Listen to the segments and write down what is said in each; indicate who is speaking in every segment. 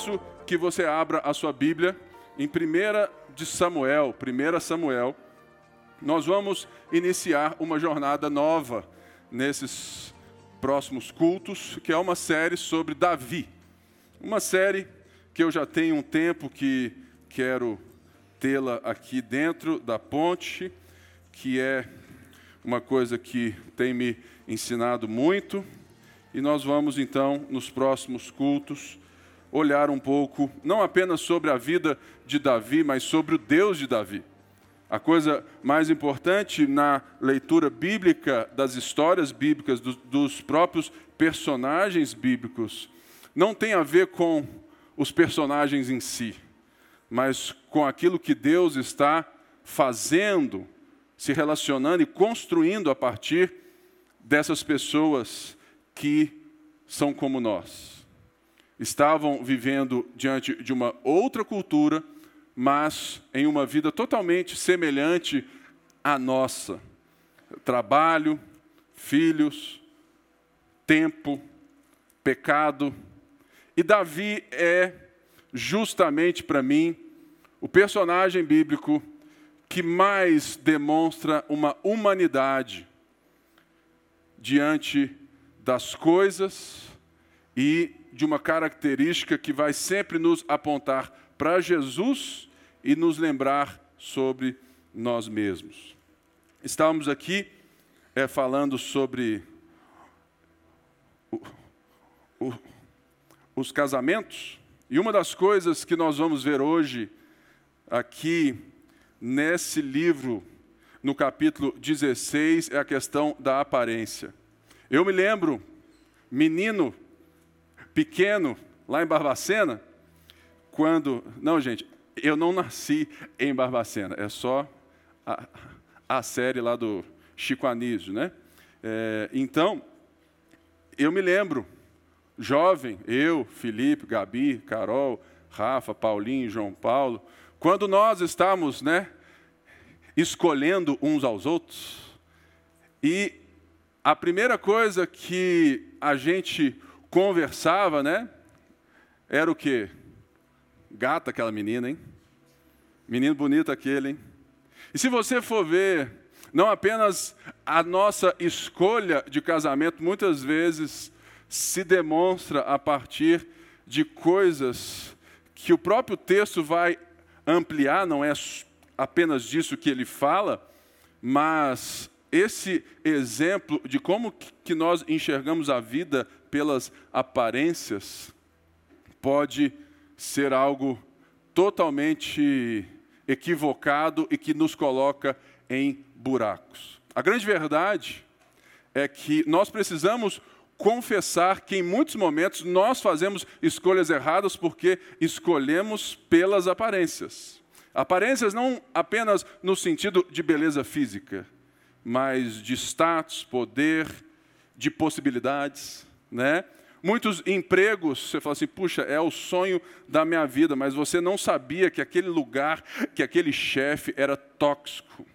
Speaker 1: peço que você abra a sua Bíblia em 1 de Samuel, 1 Samuel. Nós vamos iniciar uma jornada nova nesses próximos cultos, que é uma série sobre Davi. Uma série que eu já tenho um tempo que quero tê-la aqui dentro da ponte, que é uma coisa que tem me ensinado muito. E nós vamos então, nos próximos cultos, olhar um pouco, não apenas sobre a vida de Davi, mas sobre o Deus de Davi. A coisa mais importante na leitura bíblica das histórias bíblicas, do, dos próprios personagens bíblicos, não tem a ver com os personagens em si, mas com aquilo que Deus está fazendo, se relacionando e construindo a partir dessas pessoas que são como nós. Estavam vivendo diante de uma outra cultura, mas em uma vida totalmente semelhante à nossa. Trabalho, filhos, tempo, pecado. E Davi é justamente para mim o personagem bíblico que mais demonstra uma humanidade diante das coisas e de uma característica que vai sempre nos apontar para Jesus e nos lembrar sobre nós mesmos. Estávamos aqui é, falando sobre o, o, os casamentos, e uma das coisas que nós vamos ver hoje, aqui nesse livro, no capítulo 16, é a questão da aparência. Eu me lembro, menino, pequeno, lá em Barbacena, quando. Não, gente, eu não nasci em Barbacena, é só a, a série lá do Chico Anísio, né? É, então, eu me lembro, jovem, eu, Felipe, Gabi, Carol, Rafa, Paulinho, João Paulo, quando nós estávamos, né, escolhendo uns aos outros, e a primeira coisa que a gente conversava, né, era o quê? Gata aquela menina, hein? Menino bonito aquele, hein? E se você for ver, não apenas a nossa escolha de casamento, muitas vezes se demonstra a partir de coisas que o próprio texto vai ampliar, não é apenas disso que ele fala, mas esse exemplo de como que nós enxergamos a vida pelas aparências pode ser algo totalmente equivocado e que nos coloca em buracos. A grande verdade é que nós precisamos confessar que em muitos momentos nós fazemos escolhas erradas porque escolhemos pelas aparências. Aparências não apenas no sentido de beleza física, mas de status, poder, de possibilidades, né? Muitos empregos, você fala assim, puxa, é o sonho da minha vida, mas você não sabia que aquele lugar, que aquele chefe era tóxico.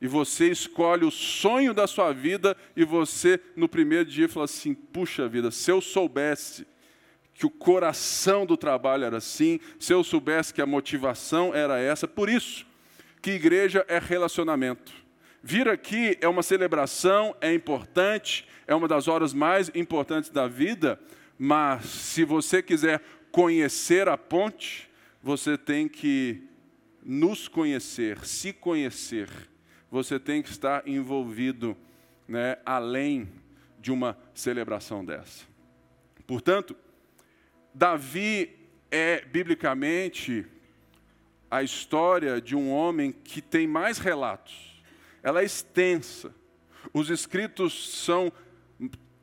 Speaker 1: E você escolhe o sonho da sua vida e você, no primeiro dia, fala assim: puxa vida, se eu soubesse que o coração do trabalho era assim, se eu soubesse que a motivação era essa, por isso que igreja é relacionamento. Vir aqui é uma celebração, é importante, é uma das horas mais importantes da vida, mas se você quiser conhecer a ponte, você tem que nos conhecer, se conhecer. Você tem que estar envolvido né, além de uma celebração dessa. Portanto, Davi é, biblicamente, a história de um homem que tem mais relatos ela é extensa. Os escritos são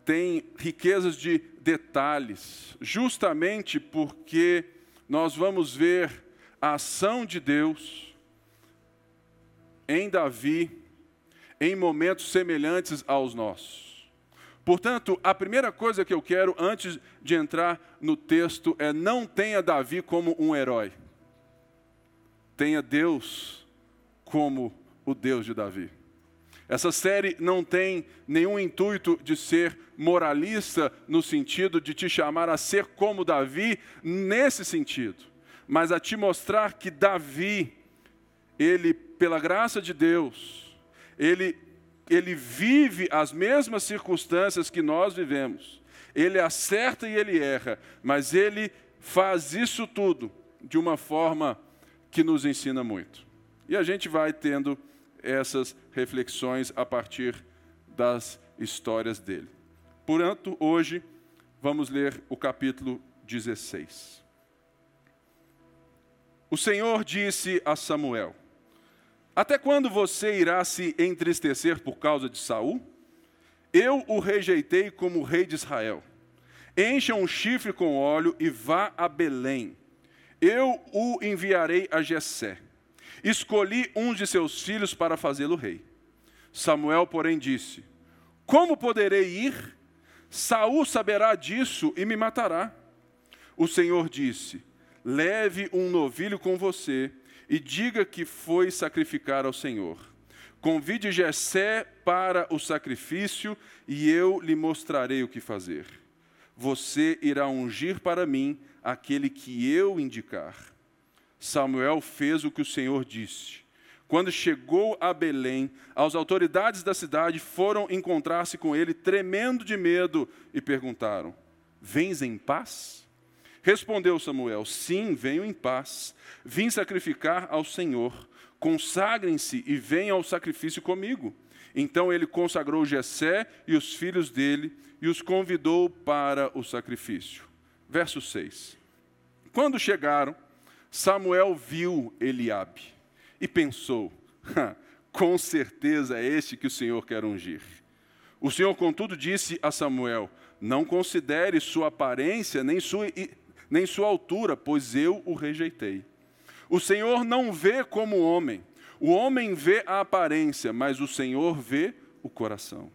Speaker 1: têm riquezas de detalhes, justamente porque nós vamos ver a ação de Deus em Davi em momentos semelhantes aos nossos. Portanto, a primeira coisa que eu quero antes de entrar no texto é não tenha Davi como um herói. Tenha Deus como o Deus de Davi. Essa série não tem nenhum intuito de ser moralista no sentido de te chamar a ser como Davi nesse sentido, mas a te mostrar que Davi, ele pela graça de Deus, ele ele vive as mesmas circunstâncias que nós vivemos. Ele acerta e ele erra, mas ele faz isso tudo de uma forma que nos ensina muito. E a gente vai tendo essas reflexões a partir das histórias dele. Portanto, hoje vamos ler o capítulo 16. O Senhor disse a Samuel: Até quando você irá se entristecer por causa de Saul? Eu o rejeitei como rei de Israel. Encha um chifre com óleo e vá a Belém. Eu o enviarei a Jessé Escolhi um de seus filhos para fazê-lo rei. Samuel, porém, disse: Como poderei ir? Saul saberá disso e me matará. O Senhor disse: Leve um novilho com você e diga que foi sacrificar ao Senhor. Convide Jessé para o sacrifício e eu lhe mostrarei o que fazer. Você irá ungir para mim aquele que eu indicar. Samuel fez o que o Senhor disse. Quando chegou a Belém, as autoridades da cidade foram encontrar-se com ele, tremendo de medo, e perguntaram: Vens em paz? Respondeu Samuel: Sim, venho em paz. Vim sacrificar ao Senhor. Consagrem-se e venham ao sacrifício comigo. Então ele consagrou Jessé e os filhos dele e os convidou para o sacrifício. Verso 6. Quando chegaram, Samuel viu Eliabe e pensou: com certeza é este que o Senhor quer ungir. O Senhor, contudo, disse a Samuel: Não considere sua aparência nem sua, nem sua altura, pois eu o rejeitei. O Senhor não vê como homem. O homem vê a aparência, mas o Senhor vê o coração.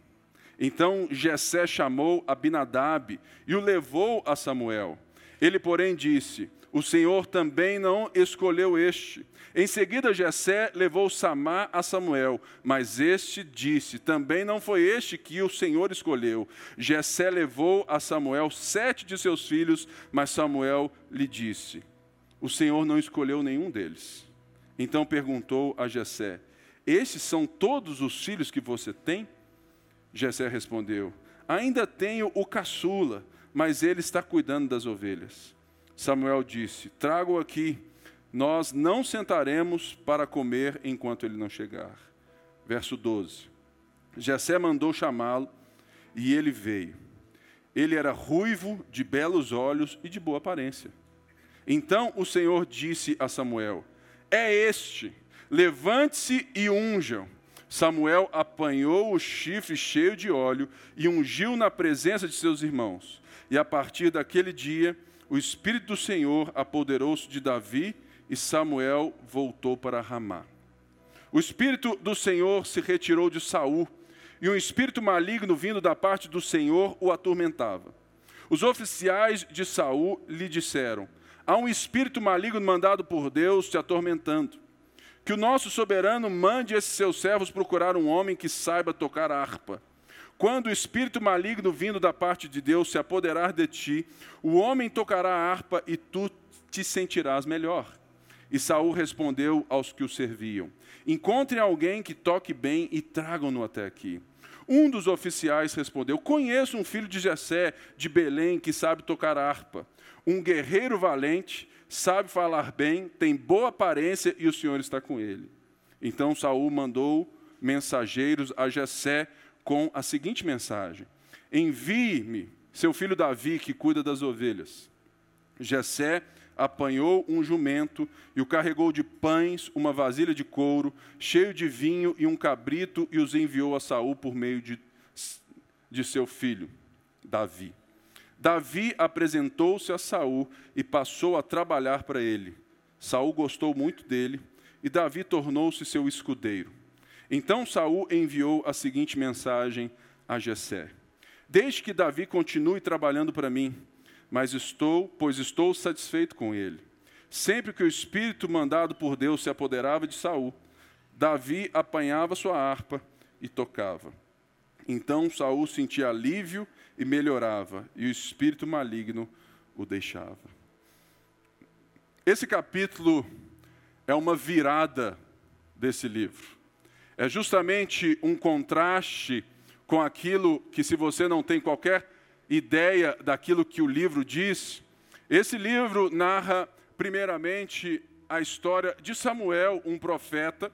Speaker 1: Então Jessé chamou Abinadab e o levou a Samuel. Ele, porém, disse: o Senhor também não escolheu este. Em seguida, Jessé levou Samá a Samuel, mas este disse: Também não foi este que o Senhor escolheu. Jessé levou a Samuel sete de seus filhos, mas Samuel lhe disse: O Senhor não escolheu nenhum deles. Então perguntou a Jessé: Estes são todos os filhos que você tem? Jessé respondeu: Ainda tenho o caçula, mas ele está cuidando das ovelhas. Samuel disse: Trago aqui, nós não sentaremos para comer enquanto ele não chegar. Verso 12. Jessé mandou chamá-lo e ele veio. Ele era ruivo, de belos olhos e de boa aparência. Então o Senhor disse a Samuel: É este, levante-se e unjam. Samuel apanhou o chifre cheio de óleo e ungiu na presença de seus irmãos. E a partir daquele dia, o Espírito do Senhor apoderou-se de Davi e Samuel voltou para Ramá. O Espírito do Senhor se retirou de Saul e um espírito maligno vindo da parte do Senhor o atormentava. Os oficiais de Saul lhe disseram: Há um espírito maligno mandado por Deus te atormentando. Que o nosso soberano mande esses seus servos procurar um homem que saiba tocar harpa. Quando o espírito maligno vindo da parte de Deus se apoderar de ti, o homem tocará a harpa e tu te sentirás melhor. E Saul respondeu aos que o serviam: Encontrem alguém que toque bem e tragam-no até aqui. Um dos oficiais respondeu: Conheço um filho de Jessé, de Belém, que sabe tocar harpa. Um guerreiro valente, sabe falar bem, tem boa aparência e o Senhor está com ele. Então Saul mandou mensageiros a Jessé com a seguinte mensagem: Envie-me seu filho Davi, que cuida das ovelhas. Jessé apanhou um jumento e o carregou de pães, uma vasilha de couro, cheio de vinho e um cabrito, e os enviou a Saul por meio de, de seu filho, Davi. Davi apresentou-se a Saul e passou a trabalhar para ele. Saul gostou muito dele e Davi tornou-se seu escudeiro. Então Saul enviou a seguinte mensagem a Jessé: Deixe que Davi continue trabalhando para mim, mas estou, pois estou satisfeito com ele. Sempre que o espírito mandado por Deus se apoderava de Saul, Davi apanhava sua harpa e tocava. Então Saul sentia alívio e melhorava, e o espírito maligno o deixava. Esse capítulo é uma virada desse livro. É justamente um contraste com aquilo que, se você não tem qualquer ideia daquilo que o livro diz, esse livro narra, primeiramente, a história de Samuel, um profeta,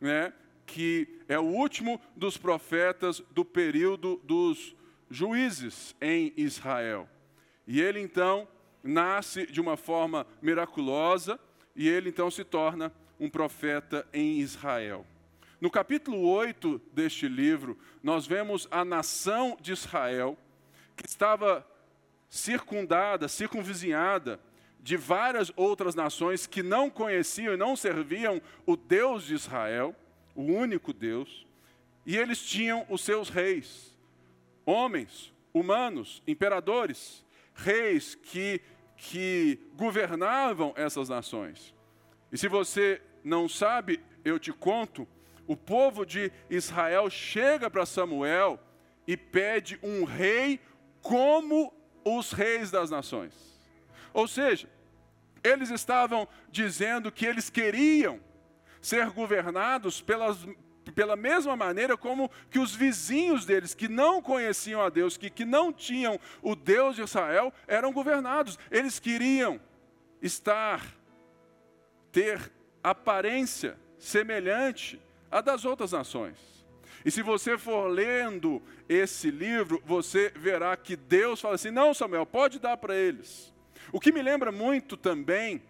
Speaker 1: né, que é o último dos profetas do período dos juízes em Israel. E ele então nasce de uma forma miraculosa e ele então se torna um profeta em Israel. No capítulo 8 deste livro, nós vemos a nação de Israel, que estava circundada, circunvizinhada de várias outras nações que não conheciam e não serviam o Deus de Israel, o único Deus, e eles tinham os seus reis, homens, humanos, imperadores, reis que, que governavam essas nações. E se você não sabe, eu te conto, o povo de Israel chega para Samuel e pede um rei como os reis das nações. Ou seja, eles estavam dizendo que eles queriam ser governados pelas, pela mesma maneira como que os vizinhos deles, que não conheciam a Deus, que, que não tinham o Deus de Israel, eram governados. Eles queriam estar, ter aparência semelhante à das outras nações. E se você for lendo esse livro, você verá que Deus fala assim: não, Samuel, pode dar para eles. O que me lembra muito também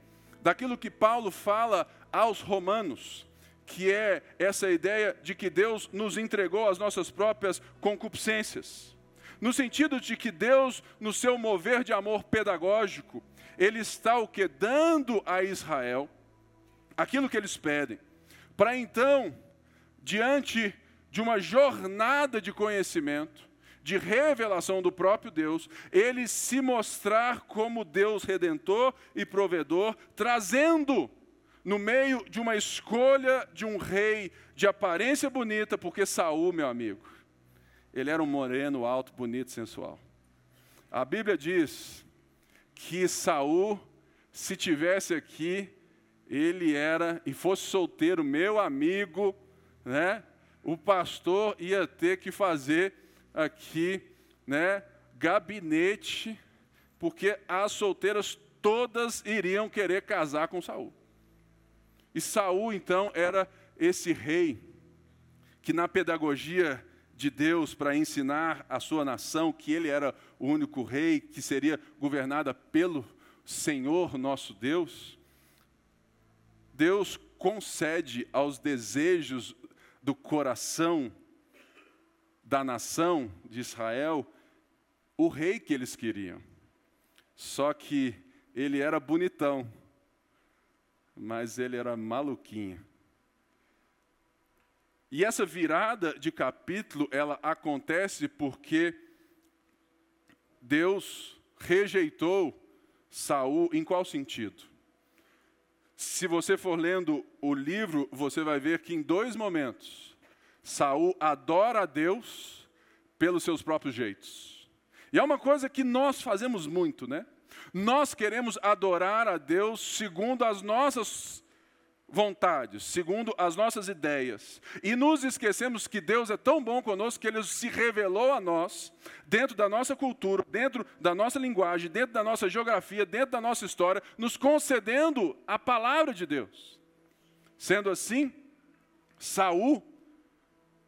Speaker 1: daquilo que Paulo fala aos romanos, que é essa ideia de que Deus nos entregou as nossas próprias concupiscências. No sentido de que Deus, no seu mover de amor pedagógico, ele está o que dando a Israel aquilo que eles pedem, para então, diante de uma jornada de conhecimento, de revelação do próprio Deus, ele se mostrar como Deus redentor e provedor, trazendo no meio de uma escolha de um rei de aparência bonita, porque Saul, meu amigo, ele era um moreno, alto, bonito, sensual. A Bíblia diz que Saul, se tivesse aqui, ele era e fosse solteiro, meu amigo, né? O pastor ia ter que fazer aqui, né, gabinete, porque as solteiras todas iriam querer casar com Saul. E Saul então era esse rei que na pedagogia de Deus para ensinar a sua nação que ele era o único rei que seria governada pelo Senhor nosso Deus, Deus concede aos desejos do coração da nação de Israel o rei que eles queriam. Só que ele era bonitão, mas ele era maluquinho. E essa virada de capítulo, ela acontece porque Deus rejeitou Saul em qual sentido? Se você for lendo o livro, você vai ver que em dois momentos Saul adora a Deus pelos seus próprios jeitos. E é uma coisa que nós fazemos muito, né? Nós queremos adorar a Deus segundo as nossas vontades, segundo as nossas ideias. E nos esquecemos que Deus é tão bom conosco que Ele se revelou a nós, dentro da nossa cultura, dentro da nossa linguagem, dentro da nossa geografia, dentro da nossa história, nos concedendo a palavra de Deus. Sendo assim, Saul,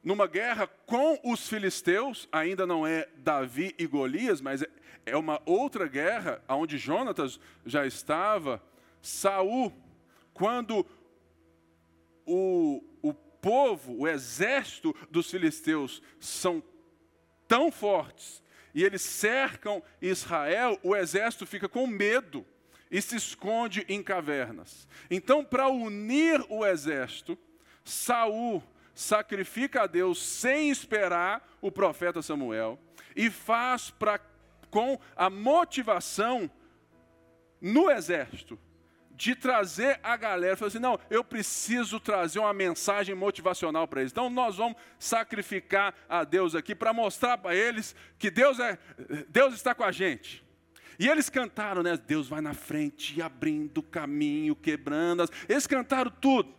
Speaker 1: numa guerra com os filisteus, ainda não é Davi e Golias, mas é, é uma outra guerra, onde Jonatas já estava, Saul, quando o, o povo, o exército dos filisteus são tão fortes e eles cercam Israel, o exército fica com medo e se esconde em cavernas. Então, para unir o exército, Saul sacrifica a Deus sem esperar o profeta Samuel e faz para com a motivação no exército de trazer a galera, falou assim: não, eu preciso trazer uma mensagem motivacional para eles. Então nós vamos sacrificar a Deus aqui para mostrar para eles que Deus, é, Deus está com a gente. E eles cantaram, né? Deus vai na frente, abrindo caminho, quebrando. As... Eles cantaram tudo.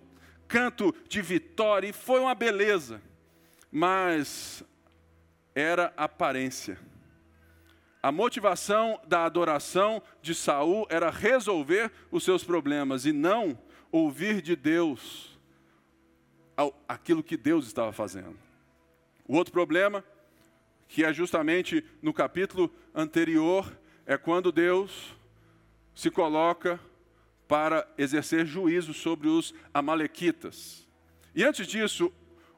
Speaker 1: Canto de vitória, e foi uma beleza. Mas era aparência. A motivação da adoração de Saul era resolver os seus problemas e não ouvir de Deus aquilo que Deus estava fazendo. O outro problema, que é justamente no capítulo anterior, é quando Deus se coloca para exercer juízo sobre os amalequitas. E antes disso,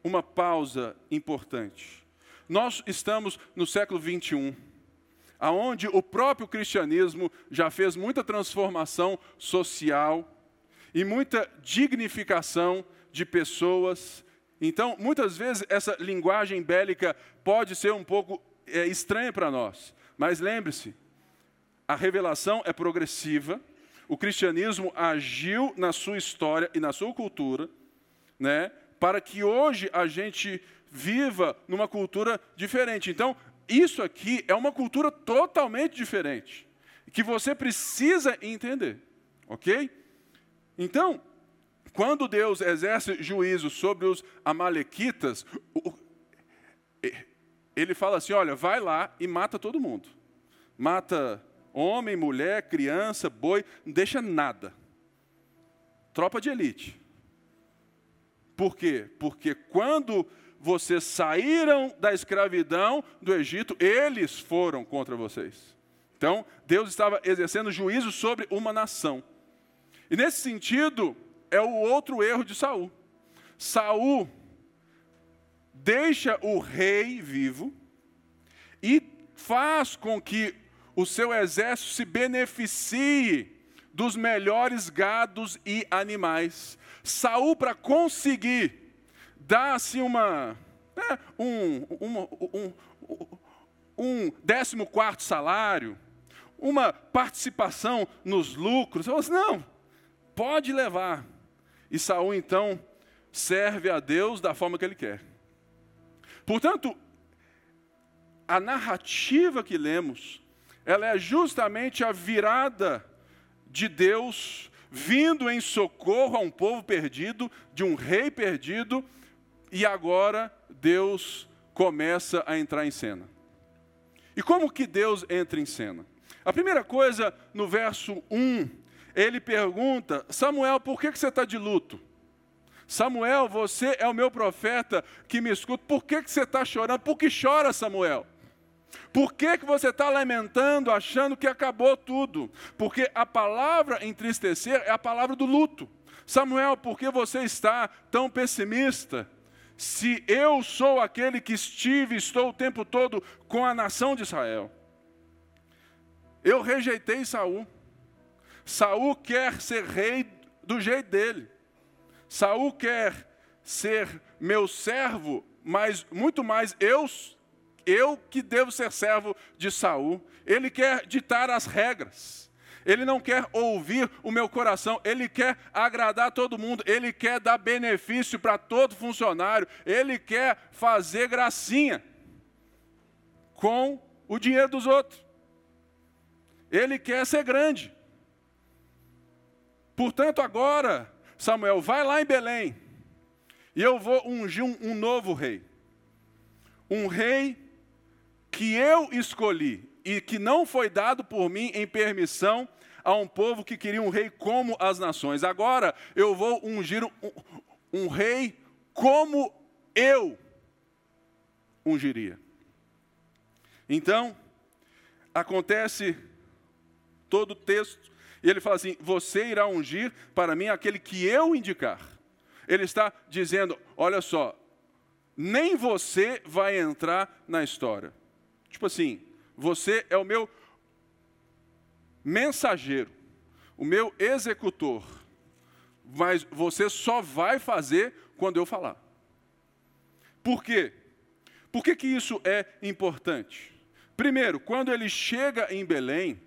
Speaker 1: uma pausa importante. Nós estamos no século 21 aonde o próprio cristianismo já fez muita transformação social e muita dignificação de pessoas. Então, muitas vezes essa linguagem bélica pode ser um pouco é, estranha para nós, mas lembre-se, a revelação é progressiva. O cristianismo agiu na sua história e na sua cultura, né, para que hoje a gente viva numa cultura diferente. Então, isso aqui é uma cultura totalmente diferente, que você precisa entender, ok? Então, quando Deus exerce juízo sobre os amalequitas, ele fala assim: olha, vai lá e mata todo mundo. Mata homem, mulher, criança, boi, não deixa nada. Tropa de elite. Por quê? Porque quando vocês saíram da escravidão do Egito, eles foram contra vocês. Então, Deus estava exercendo juízo sobre uma nação. E nesse sentido, é o outro erro de Saul. Saul deixa o rei vivo e faz com que o seu exército se beneficie dos melhores gados e animais. Saul, para conseguir dá assim uma, né, um, uma, um, um décimo quarto salário, uma participação nos lucros. Eu assim, não, pode levar. E Saul então serve a Deus da forma que ele quer. Portanto, a narrativa que lemos, ela é justamente a virada de Deus vindo em socorro a um povo perdido, de um rei perdido, e agora Deus começa a entrar em cena. E como que Deus entra em cena? A primeira coisa, no verso 1, ele pergunta: Samuel, por que, que você está de luto? Samuel, você é o meu profeta que me escuta, por que, que você está chorando? Por que chora, Samuel? Por que, que você está lamentando, achando que acabou tudo? Porque a palavra entristecer é a palavra do luto. Samuel, por que você está tão pessimista? Se eu sou aquele que estive, estou o tempo todo com a nação de Israel. Eu rejeitei Saul. Saul quer ser rei do jeito dele. Saul quer ser meu servo, mas muito mais eu eu que devo ser servo de Saul. Ele quer ditar as regras. Ele não quer ouvir o meu coração, ele quer agradar todo mundo, ele quer dar benefício para todo funcionário, ele quer fazer gracinha com o dinheiro dos outros. Ele quer ser grande. Portanto, agora, Samuel, vai lá em Belém e eu vou ungir um, um novo rei. Um rei que eu escolhi e que não foi dado por mim em permissão a um povo que queria um rei como as nações. Agora eu vou ungir um, um rei como eu ungiria. Então, acontece todo o texto, e ele fala assim: Você irá ungir para mim aquele que eu indicar. Ele está dizendo: Olha só, nem você vai entrar na história. Tipo assim, você é o meu mensageiro, o meu executor, mas você só vai fazer quando eu falar. Por quê? Por que, que isso é importante? Primeiro, quando ele chega em Belém,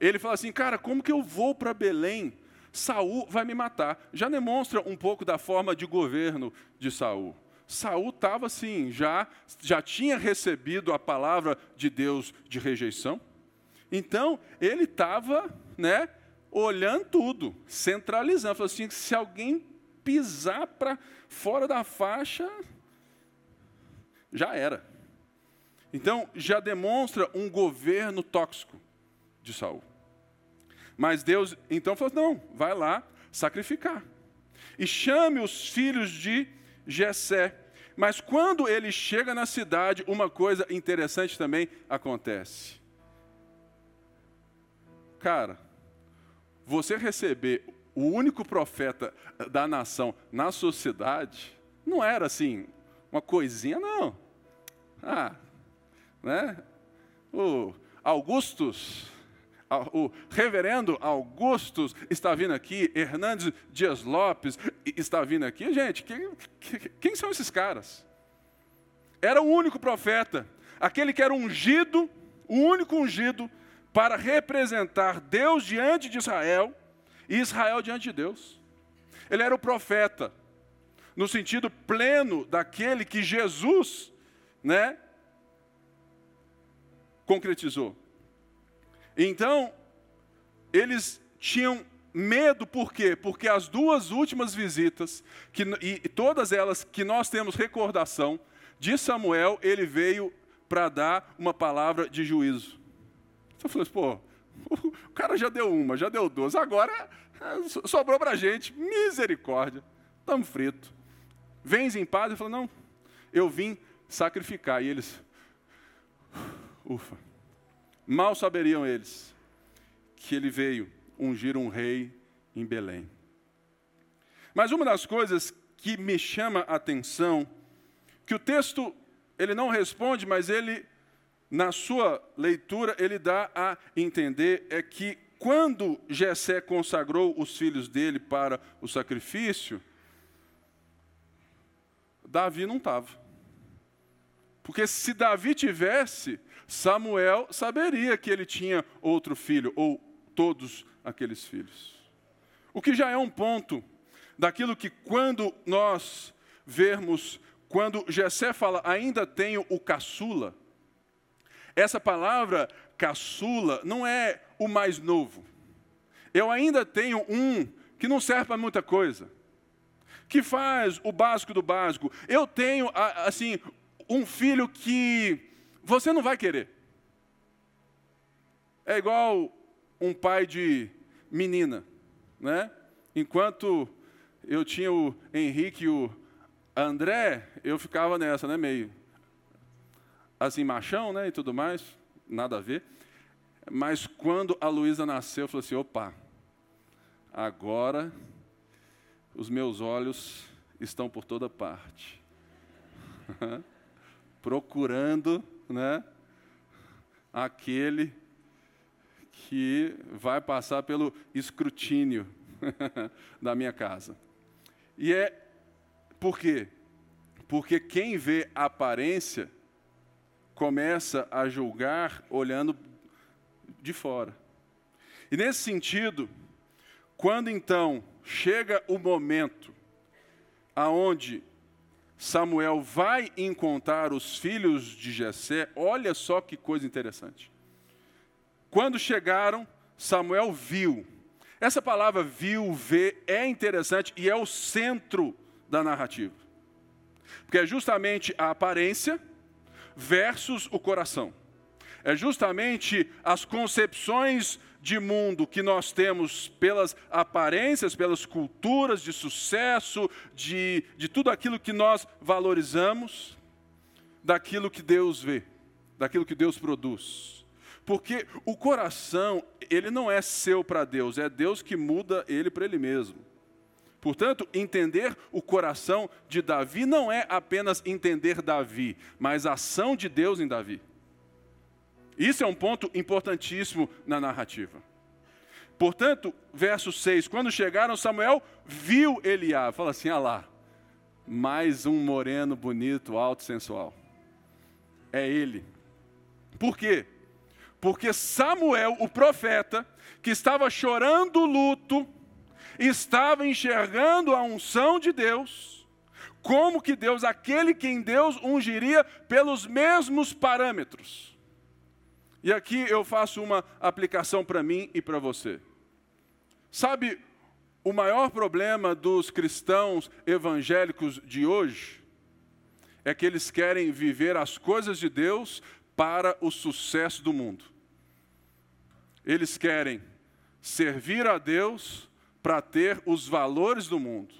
Speaker 1: ele fala assim: cara, como que eu vou para Belém Saul vai me matar. Já demonstra um pouco da forma de governo de Saul. Saul estava assim, já já tinha recebido a palavra de Deus de rejeição. Então, ele estava, né, olhando tudo, centralizando, falou assim, se alguém pisar para fora da faixa, já era. Então, já demonstra um governo tóxico de Saul. Mas Deus então falou: não, vai lá sacrificar. E chame os filhos de Jessé. Mas quando ele chega na cidade, uma coisa interessante também acontece. Cara, você receber o único profeta da nação na sociedade, não era assim, uma coisinha, não. Ah, né? O Augustus, o reverendo Augustus está vindo aqui, Hernandes Dias Lopes está vindo aqui. Gente, quem, quem são esses caras? Era o único profeta, aquele que era ungido, o único ungido para representar Deus diante de Israel e Israel diante de Deus. Ele era o profeta, no sentido pleno daquele que Jesus, né, concretizou. Então, eles tinham medo, por quê? Porque as duas últimas visitas, que, e, e todas elas que nós temos recordação, de Samuel, ele veio para dar uma palavra de juízo. Então falou assim, pô, o cara já deu uma, já deu duas, agora é, sobrou para a gente, misericórdia, estamos fritos. Vens em paz? Ele falou, não, eu vim sacrificar. E eles, ufa. Mal saberiam eles que ele veio ungir um rei em Belém. Mas uma das coisas que me chama a atenção, que o texto ele não responde, mas ele na sua leitura ele dá a entender é que quando Jessé consagrou os filhos dele para o sacrifício, Davi não estava. Porque se Davi tivesse, Samuel saberia que ele tinha outro filho, ou todos aqueles filhos. O que já é um ponto daquilo que quando nós vermos, quando Jessé fala, ainda tenho o caçula, essa palavra caçula não é o mais novo. Eu ainda tenho um que não serve para muita coisa, que faz o básico do básico. Eu tenho, assim, um filho que você não vai querer. É igual um pai de menina, né? Enquanto eu tinha o Henrique e o André, eu ficava nessa, né, meio assim machão, né, e tudo mais, nada a ver. Mas quando a Luísa nasceu, eu falei assim, opa, agora os meus olhos estão por toda parte. procurando né, aquele que vai passar pelo escrutínio da minha casa. E é por quê? Porque quem vê a aparência começa a julgar olhando de fora. E nesse sentido, quando então chega o momento aonde Samuel vai encontrar os filhos de Jessé, olha só que coisa interessante. Quando chegaram, Samuel viu. Essa palavra viu, ver, é interessante e é o centro da narrativa. Porque é justamente a aparência versus o coração. É justamente as concepções de mundo que nós temos pelas aparências, pelas culturas de sucesso, de, de tudo aquilo que nós valorizamos, daquilo que Deus vê, daquilo que Deus produz. Porque o coração, ele não é seu para Deus, é Deus que muda ele para ele mesmo. Portanto, entender o coração de Davi não é apenas entender Davi, mas a ação de Deus em Davi. Isso é um ponto importantíssimo na narrativa. Portanto, verso 6, quando chegaram, Samuel viu Eliabe. Fala assim, ah lá, mais um moreno bonito, alto, sensual. É ele. Por quê? Porque Samuel, o profeta, que estava chorando luto, estava enxergando a unção de Deus, como que Deus, aquele quem Deus ungiria pelos mesmos parâmetros. E aqui eu faço uma aplicação para mim e para você. Sabe, o maior problema dos cristãos evangélicos de hoje é que eles querem viver as coisas de Deus para o sucesso do mundo. Eles querem servir a Deus para ter os valores do mundo.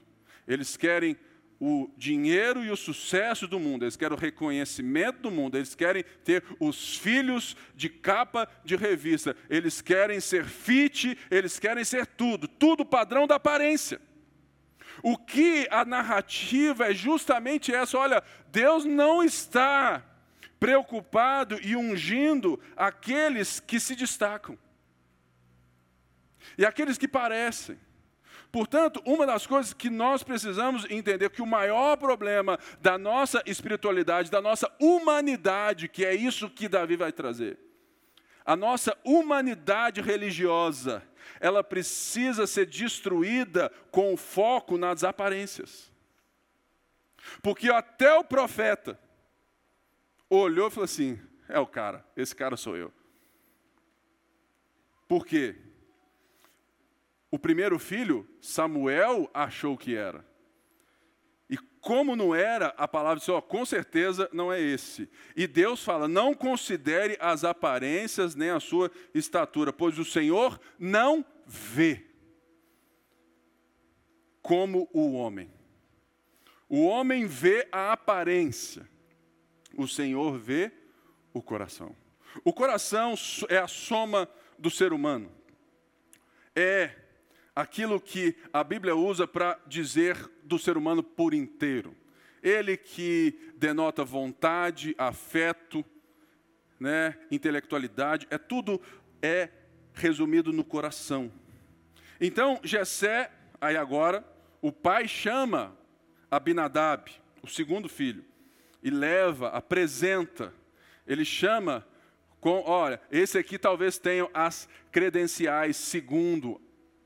Speaker 1: Eles querem o dinheiro e o sucesso do mundo, eles querem o reconhecimento do mundo, eles querem ter os filhos de capa de revista, eles querem ser fit, eles querem ser tudo, tudo padrão da aparência. O que a narrativa é justamente essa: olha, Deus não está preocupado e ungindo aqueles que se destacam e aqueles que parecem. Portanto, uma das coisas que nós precisamos entender que o maior problema da nossa espiritualidade, da nossa humanidade, que é isso que Davi vai trazer, a nossa humanidade religiosa, ela precisa ser destruída com foco nas aparências. Porque até o profeta olhou e falou assim: é o cara, esse cara sou eu. Por quê? O primeiro filho, Samuel, achou que era. E como não era, a palavra diz, ó, com certeza não é esse. E Deus fala: não considere as aparências nem a sua estatura, pois o Senhor não vê como o homem. O homem vê a aparência, o Senhor vê o coração. O coração é a soma do ser humano. É aquilo que a Bíblia usa para dizer do ser humano por inteiro. Ele que denota vontade, afeto, né, intelectualidade, é tudo é resumido no coração. Então, Jessé, aí agora, o pai chama Abinadab, o segundo filho, e leva, apresenta, ele chama com, olha, esse aqui talvez tenha as credenciais segundo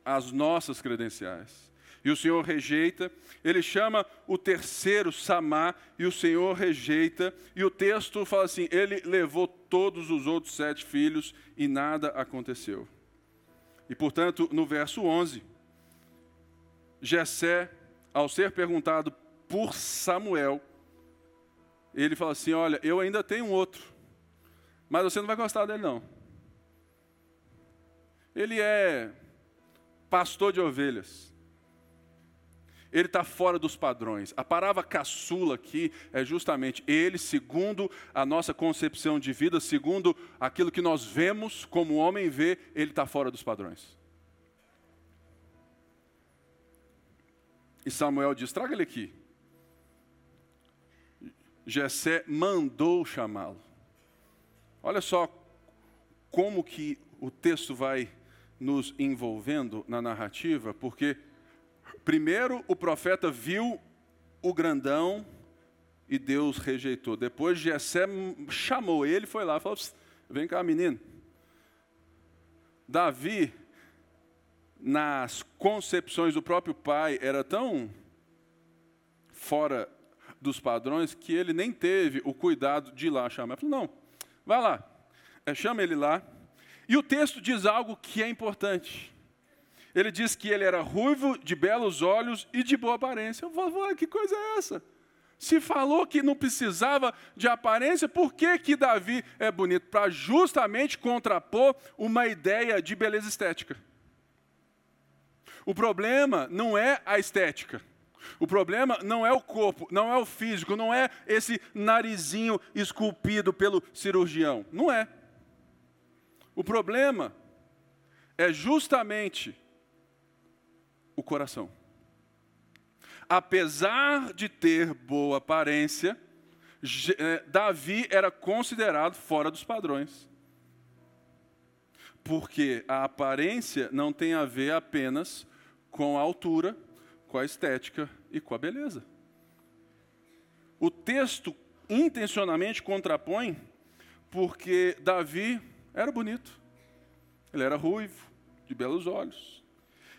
Speaker 1: as nossas credenciais. E o Senhor rejeita, ele chama o terceiro Samá, e o Senhor rejeita, e o texto fala assim: ele levou todos os outros sete filhos e nada aconteceu. E portanto, no verso 11, Jessé, ao ser perguntado por Samuel, ele fala assim: Olha, eu ainda tenho um outro, mas você não vai gostar dele, não. Ele é pastor de ovelhas. Ele está fora dos padrões. A palavra caçula aqui é justamente ele, segundo a nossa concepção de vida, segundo aquilo que nós vemos, como o homem vê, ele está fora dos padrões. E Samuel diz: traga ele aqui. Jessé mandou chamá-lo. Olha só como que o texto vai nos envolvendo na narrativa, porque primeiro o profeta viu o grandão e Deus rejeitou. Depois Jessé chamou ele, foi lá, falou: "Vem cá, menino". Davi nas concepções do próprio pai era tão fora dos padrões que ele nem teve o cuidado de ir lá chamar. Ele falou: "Não, vai lá, é, chama ele lá, e o texto diz algo que é importante. Ele diz que ele era ruivo, de belos olhos e de boa aparência. Falo, que coisa é essa? Se falou que não precisava de aparência, por que, que Davi é bonito? Para justamente contrapor uma ideia de beleza estética. O problema não é a estética. O problema não é o corpo, não é o físico, não é esse narizinho esculpido pelo cirurgião. Não é. O problema é justamente o coração. Apesar de ter boa aparência, é, Davi era considerado fora dos padrões. Porque a aparência não tem a ver apenas com a altura, com a estética e com a beleza. O texto intencionalmente contrapõe, porque Davi era bonito. Ele era ruivo, de belos olhos.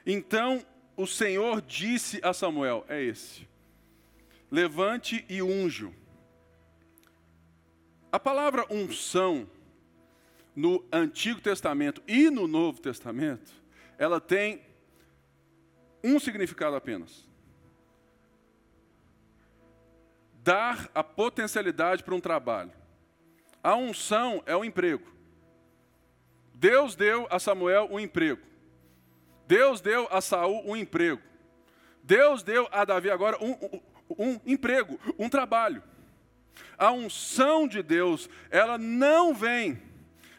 Speaker 1: Então, o Senhor disse a Samuel é esse: levante e unjo. A palavra unção no Antigo Testamento e no Novo Testamento, ela tem um significado apenas. Dar a potencialidade para um trabalho. A unção é o emprego. Deus deu a Samuel um emprego. Deus deu a Saul um emprego. Deus deu a Davi agora um, um, um emprego, um trabalho. A unção de Deus, ela não vem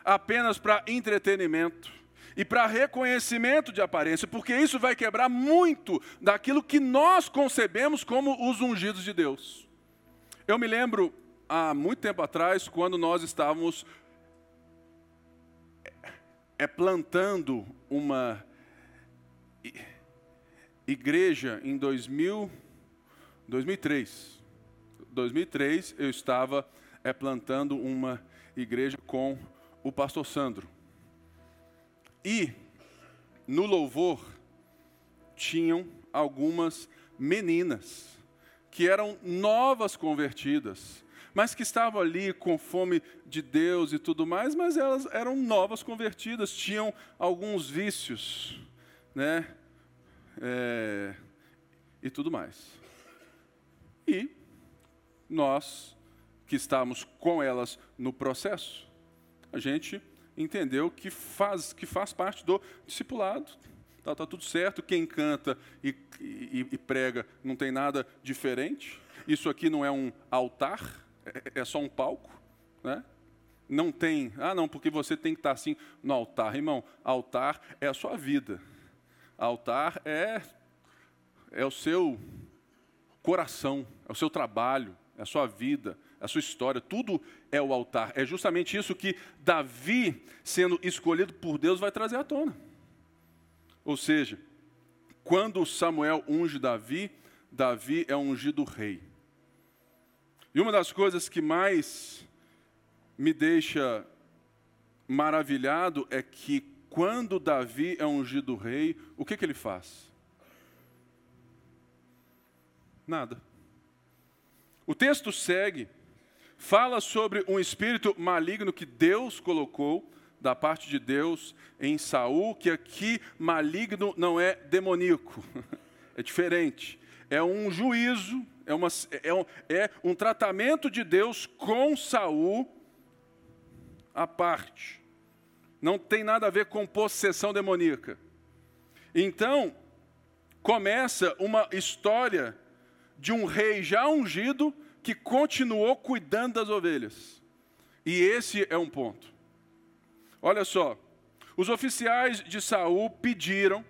Speaker 1: apenas para entretenimento e para reconhecimento de aparência, porque isso vai quebrar muito daquilo que nós concebemos como os ungidos de Deus. Eu me lembro há muito tempo atrás, quando nós estávamos é, plantando uma igreja em 2000, 2003. 2003 eu estava é, plantando uma igreja com o pastor Sandro. E no louvor tinham algumas meninas que eram novas convertidas, mas que estavam ali com fome de Deus e tudo mais, mas elas eram novas convertidas, tinham alguns vícios, né? É, e tudo mais. E nós que estamos com elas no processo, a gente entendeu que faz, que faz parte do discipulado. Está tá tudo certo, quem canta e, e, e, prega não tem nada diferente. Isso aqui não é um altar, é, é só um palco. Né? Não tem, ah não, porque você tem que estar assim no altar. Irmão, altar é a sua vida. Altar é, é o seu coração, é o seu trabalho, é a sua vida, a sua história, tudo é o altar. É justamente isso que Davi, sendo escolhido por Deus, vai trazer à tona. Ou seja, quando Samuel unge Davi, Davi é ungido rei. E uma das coisas que mais me deixa maravilhado é que quando Davi é ungido rei, o que, que ele faz? Nada. O texto segue fala sobre um espírito maligno que Deus colocou da parte de Deus em Saul, que aqui maligno não é demoníaco, é diferente. É um juízo, é, uma, é, um, é um tratamento de Deus com Saul à parte. Não tem nada a ver com possessão demoníaca. Então, começa uma história de um rei já ungido que continuou cuidando das ovelhas. E esse é um ponto. Olha só, os oficiais de Saul pediram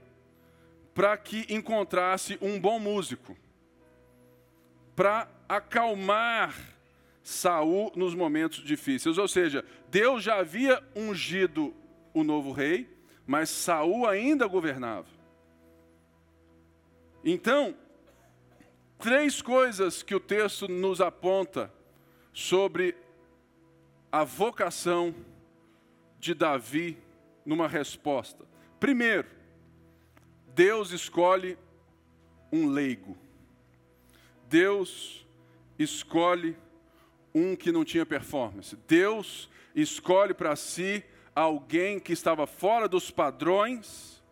Speaker 1: para que encontrasse um bom músico para acalmar Saul nos momentos difíceis. Ou seja, Deus já havia ungido o novo rei, mas Saul ainda governava. Então, três coisas que o texto nos aponta sobre a vocação de Davi numa resposta. Primeiro, Deus escolhe um leigo. Deus escolhe um que não tinha performance. Deus escolhe para si alguém que estava fora dos padrões,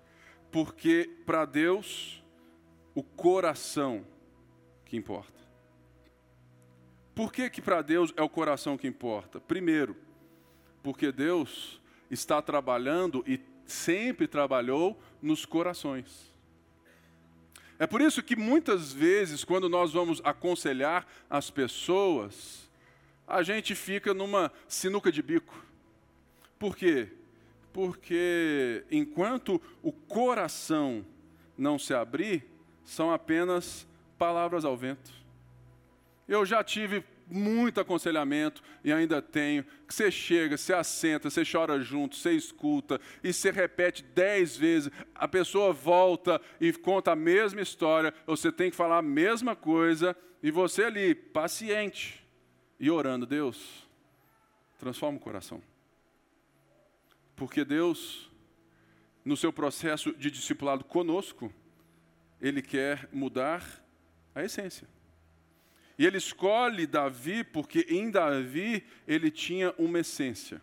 Speaker 1: porque para Deus o coração que importa. Por que, que para Deus é o coração que importa? Primeiro, porque Deus está trabalhando e sempre trabalhou nos corações. É por isso que muitas vezes, quando nós vamos aconselhar as pessoas, a gente fica numa sinuca de bico. Por quê? Porque enquanto o coração não se abrir, são apenas palavras ao vento. Eu já tive muito aconselhamento e ainda tenho, que você chega, você assenta, você chora junto, você escuta e você repete dez vezes, a pessoa volta e conta a mesma história, você tem que falar a mesma coisa e você ali, paciente e orando, Deus, transforma o coração. Porque Deus, no seu processo de discipulado conosco, ele quer mudar a essência. E ele escolhe Davi porque em Davi ele tinha uma essência,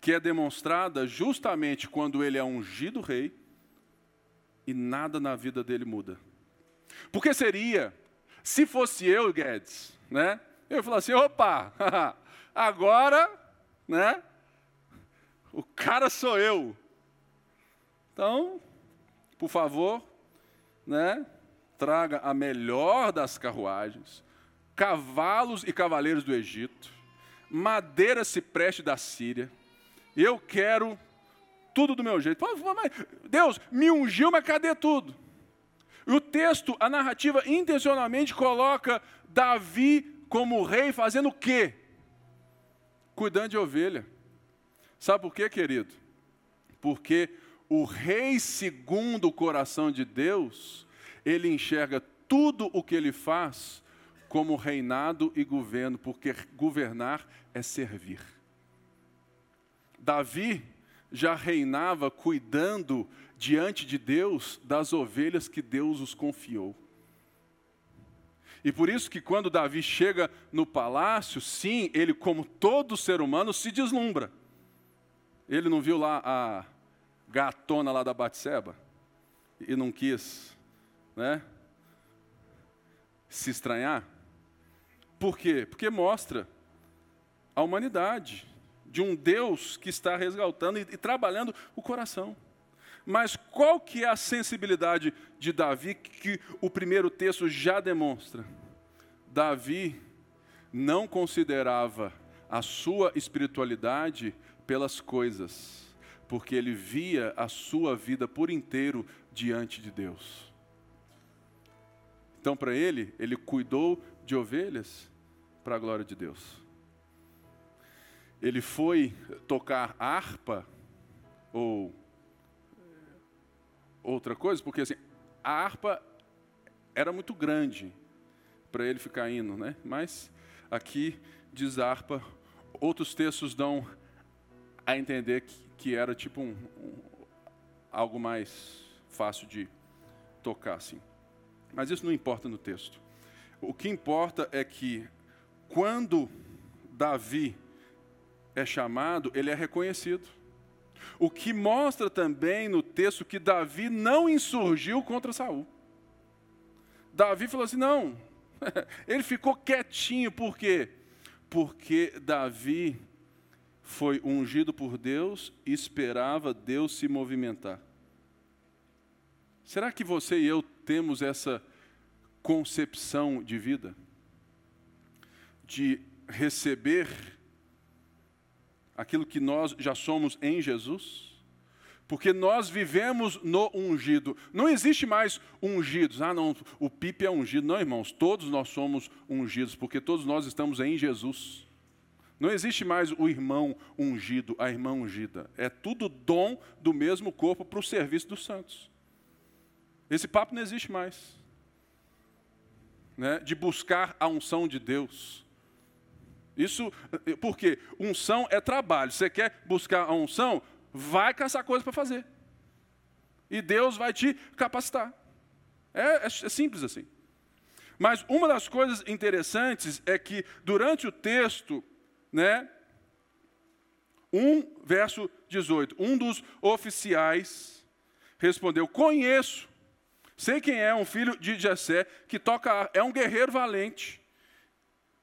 Speaker 1: que é demonstrada justamente quando ele é ungido rei e nada na vida dele muda. Porque seria, se fosse eu, Guedes, né? Eu ia falar assim: opa, agora, né? O cara sou eu. Então, por favor, né? Traga a melhor das carruagens, cavalos e cavaleiros do Egito, madeira cipreste da Síria. Eu quero tudo do meu jeito. Deus me ungiu, mas cadê tudo? E o texto, a narrativa, intencionalmente coloca Davi como rei fazendo o quê? Cuidando de ovelha. Sabe por quê, querido? Porque o rei segundo o coração de Deus, ele enxerga tudo o que ele faz como reinado e governo, porque governar é servir. Davi já reinava cuidando diante de Deus das ovelhas que Deus os confiou. E por isso que quando Davi chega no palácio, sim, ele como todo ser humano se deslumbra. Ele não viu lá a gatona lá da Batseba e não quis, né, se estranhar? Por quê? Porque mostra a humanidade de um Deus que está resgatando e, e trabalhando o coração. Mas qual que é a sensibilidade de Davi que o primeiro texto já demonstra? Davi não considerava a sua espiritualidade pelas coisas, porque ele via a sua vida por inteiro diante de Deus. Então, para ele, ele cuidou de ovelhas para a glória de Deus. Ele foi tocar harpa ou outra coisa, porque assim, a harpa era muito grande para ele ficar indo, né? Mas aqui diz harpa, outros textos dão a entender que, que era tipo um, um, algo mais fácil de tocar assim. Mas isso não importa no texto. O que importa é que quando Davi é chamado, ele é reconhecido. O que mostra também no texto que Davi não insurgiu contra Saul. Davi falou assim: não, ele ficou quietinho, por quê? Porque Davi foi ungido por Deus e esperava Deus se movimentar. Será que você e eu temos essa concepção de vida, de receber aquilo que nós já somos em Jesus, porque nós vivemos no ungido. Não existe mais ungidos. Ah, não, o Pipe é ungido. Não, irmãos, todos nós somos ungidos, porque todos nós estamos em Jesus. Não existe mais o irmão ungido, a irmã ungida. É tudo dom do mesmo corpo para o serviço dos santos. Esse papo não existe mais né, de buscar a unção de Deus. Isso, porque unção é trabalho. Você quer buscar a unção? Vai caçar coisa para fazer. E Deus vai te capacitar. É, é, é simples assim. Mas uma das coisas interessantes é que durante o texto, né, um verso 18, um dos oficiais respondeu: Conheço Sei quem é, um filho de Jessé, que toca, é um guerreiro valente,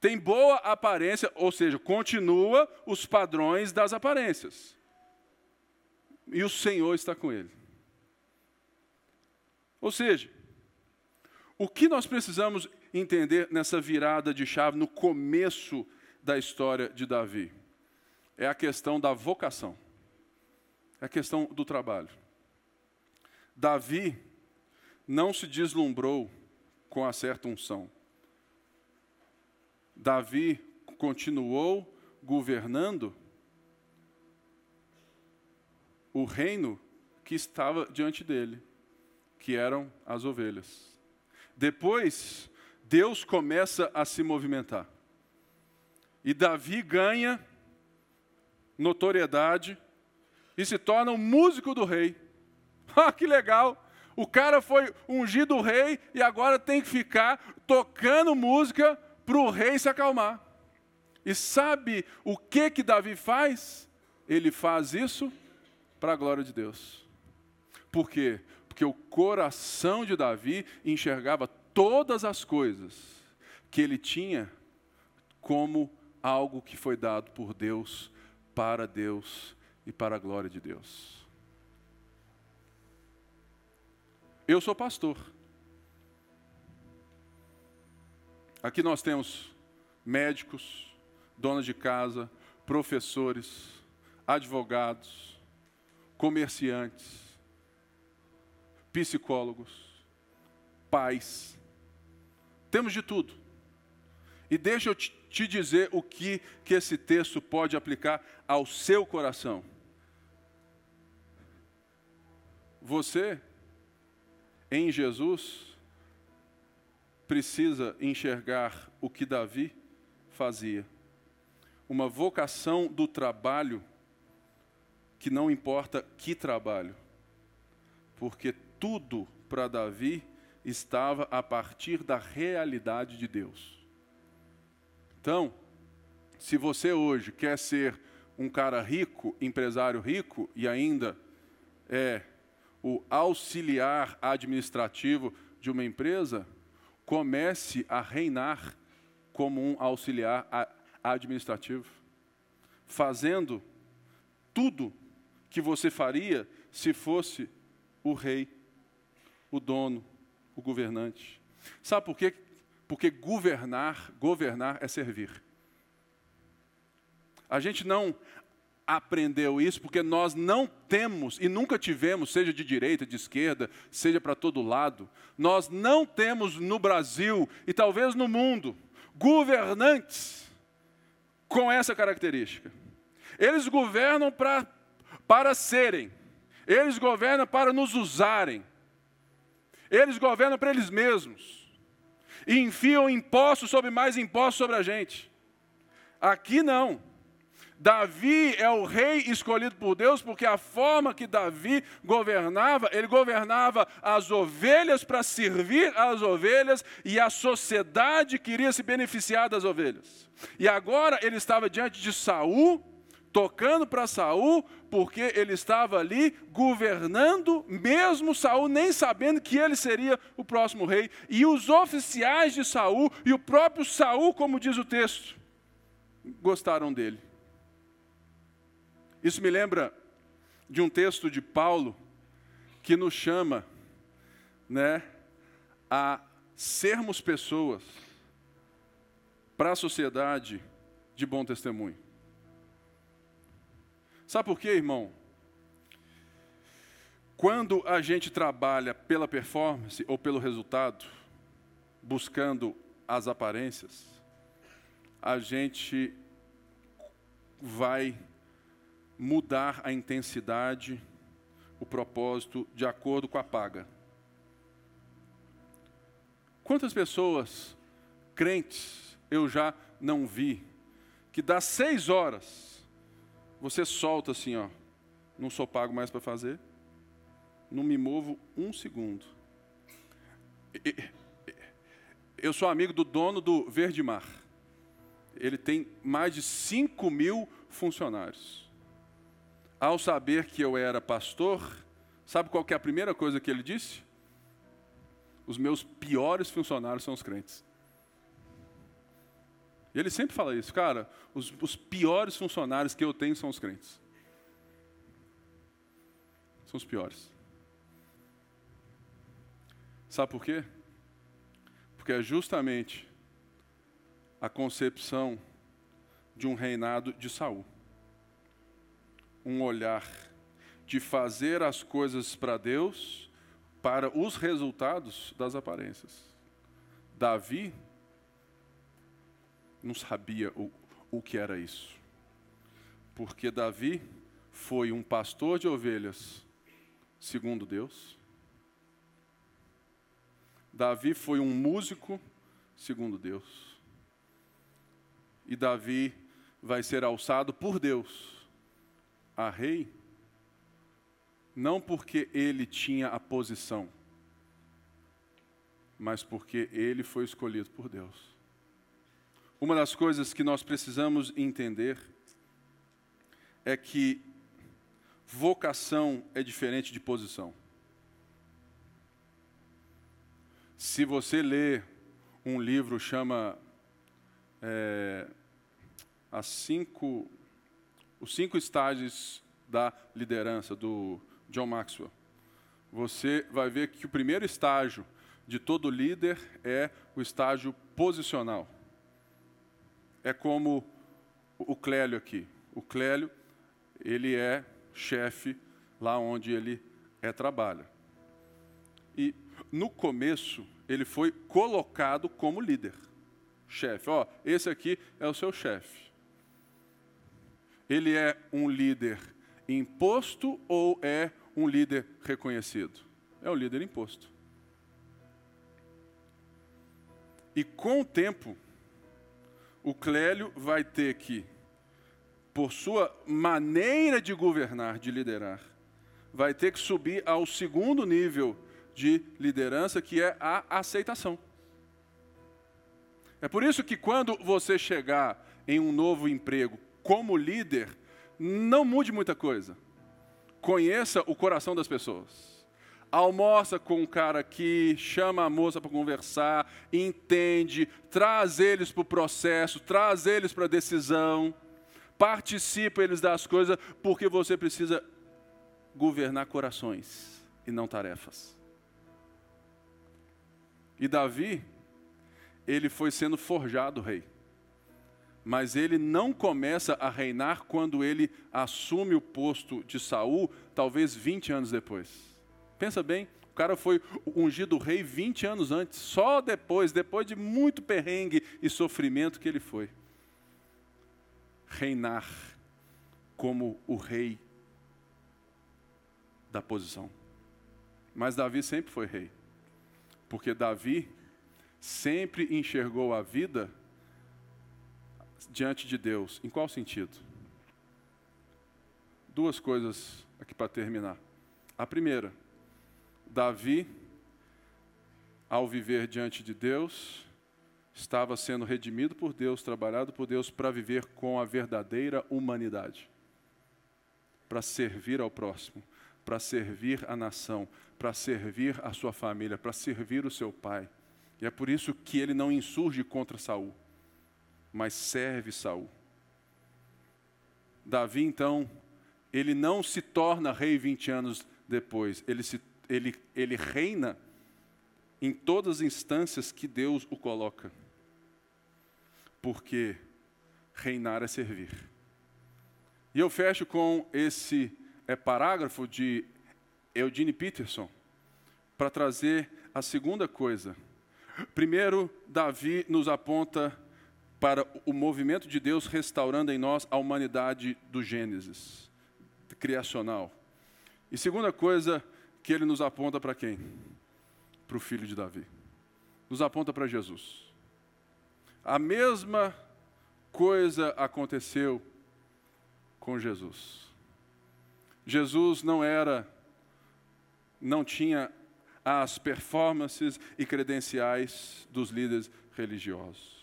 Speaker 1: tem boa aparência, ou seja, continua os padrões das aparências. E o Senhor está com ele. Ou seja, o que nós precisamos entender nessa virada de chave no começo da história de Davi? É a questão da vocação, é a questão do trabalho. Davi não se deslumbrou com a certa unção. Davi continuou governando o reino que estava diante dele, que eram as ovelhas. Depois, Deus começa a se movimentar. E Davi ganha notoriedade e se torna o músico do rei. Ah, que legal! O cara foi ungido rei e agora tem que ficar tocando música para o rei se acalmar. E sabe o que que Davi faz? Ele faz isso para a glória de Deus. Por quê? Porque o coração de Davi enxergava todas as coisas que ele tinha como algo que foi dado por Deus, para Deus e para a glória de Deus. Eu sou pastor. Aqui nós temos médicos, donas de casa, professores, advogados, comerciantes, psicólogos, pais. Temos de tudo. E deixa eu te dizer o que, que esse texto pode aplicar ao seu coração. Você, em Jesus, precisa enxergar o que Davi fazia. Uma vocação do trabalho que não importa que trabalho, porque tudo para Davi estava a partir da realidade de Deus. Então, se você hoje quer ser um cara rico, empresário rico, e ainda é o auxiliar administrativo de uma empresa, comece a reinar como um auxiliar administrativo, fazendo tudo que você faria se fosse o rei, o dono, o governante. Sabe por quê? Porque governar, governar é servir. A gente não aprendeu isso porque nós não temos e nunca tivemos, seja de direita, de esquerda, seja para todo lado, nós não temos no Brasil e talvez no mundo governantes com essa característica. Eles governam pra, para serem, eles governam para nos usarem, eles governam para eles mesmos e enfiam impostos sobre mais impostos sobre a gente. Aqui não. Davi é o rei escolhido por Deus, porque a forma que Davi governava, ele governava as ovelhas para servir as ovelhas e a sociedade queria se beneficiar das ovelhas. E agora ele estava diante de Saul, tocando para Saul, porque ele estava ali governando, mesmo Saul nem sabendo que ele seria o próximo rei, e os oficiais de Saul e o próprio Saul, como diz o texto, gostaram dele. Isso me lembra de um texto de Paulo que nos chama, né, a sermos pessoas para a sociedade de bom testemunho. Sabe por quê, irmão? Quando a gente trabalha pela performance ou pelo resultado, buscando as aparências, a gente vai mudar a intensidade, o propósito de acordo com a paga. Quantas pessoas crentes eu já não vi que dá seis horas você solta assim, ó. Não sou pago mais para fazer. Não me movo um segundo. Eu sou amigo do dono do Verde Mar. Ele tem mais de 5 mil funcionários. Ao saber que eu era pastor, sabe qual é a primeira coisa que ele disse? Os meus piores funcionários são os crentes. E ele sempre fala isso, cara, os, os piores funcionários que eu tenho são os crentes. São os piores. Sabe por quê? Porque é justamente a concepção de um reinado de Saul. Um olhar de fazer as coisas para Deus para os resultados das aparências. Davi não sabia o, o que era isso. Porque Davi foi um pastor de ovelhas, segundo Deus. Davi foi um músico, segundo Deus. E Davi vai ser alçado por Deus a rei, não porque ele tinha a posição, mas porque ele foi escolhido por Deus. Uma das coisas que nós precisamos entender é que vocação é diferente de posição. Se você lê um livro chama é, as cinco, os cinco estágios da liderança do John Maxwell, você vai ver que o primeiro estágio de todo líder é o estágio posicional. É como o Clélio aqui. O Clélio, ele é chefe lá onde ele é trabalha. E no começo, ele foi colocado como líder, chefe. Ó, esse aqui é o seu chefe. Ele é um líder imposto ou é um líder reconhecido? É um líder imposto. E com o tempo, o Clélio vai ter que, por sua maneira de governar, de liderar, vai ter que subir ao segundo nível de liderança, que é a aceitação. É por isso que quando você chegar em um novo emprego como líder, não mude muita coisa. Conheça o coração das pessoas almoça com um cara aqui, chama a moça para conversar, entende, traz eles para o processo, traz eles para a decisão, participa eles das coisas, porque você precisa governar corações e não tarefas. E Davi, ele foi sendo forjado rei. Mas ele não começa a reinar quando ele assume o posto de Saul, talvez 20 anos depois. Pensa bem, o cara foi ungido rei 20 anos antes, só depois, depois de muito perrengue e sofrimento que ele foi. Reinar como o rei da posição. Mas Davi sempre foi rei. Porque Davi sempre enxergou a vida diante de Deus. Em qual sentido? Duas coisas aqui para terminar. A primeira, Davi, ao viver diante de Deus, estava sendo redimido por Deus, trabalhado por Deus para viver com a verdadeira humanidade, para servir ao próximo, para servir a nação, para servir a sua família, para servir o seu pai. E é por isso que ele não insurge contra Saul, mas serve Saul. Davi, então, ele não se torna rei 20 anos depois, ele se ele, ele reina em todas as instâncias que Deus o coloca. Porque reinar é servir. E eu fecho com esse é, parágrafo de Eugene Peterson para trazer a segunda coisa. Primeiro, Davi nos aponta para o movimento de Deus restaurando em nós a humanidade do Gênesis, criacional. E segunda coisa, que ele nos aponta para quem? Para o filho de Davi. Nos aponta para Jesus. A mesma coisa aconteceu com Jesus. Jesus não era, não tinha as performances e credenciais dos líderes religiosos.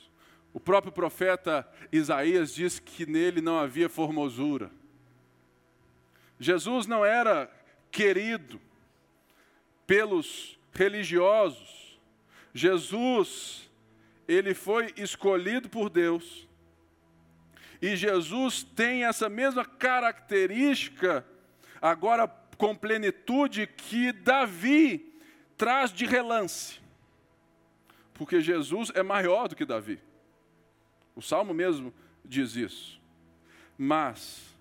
Speaker 1: O próprio profeta Isaías diz que nele não havia formosura. Jesus não era querido pelos religiosos. Jesus, ele foi escolhido por Deus. E Jesus tem essa mesma característica, agora com plenitude, que Davi traz de relance. Porque Jesus é maior do que Davi. O salmo mesmo diz isso. Mas,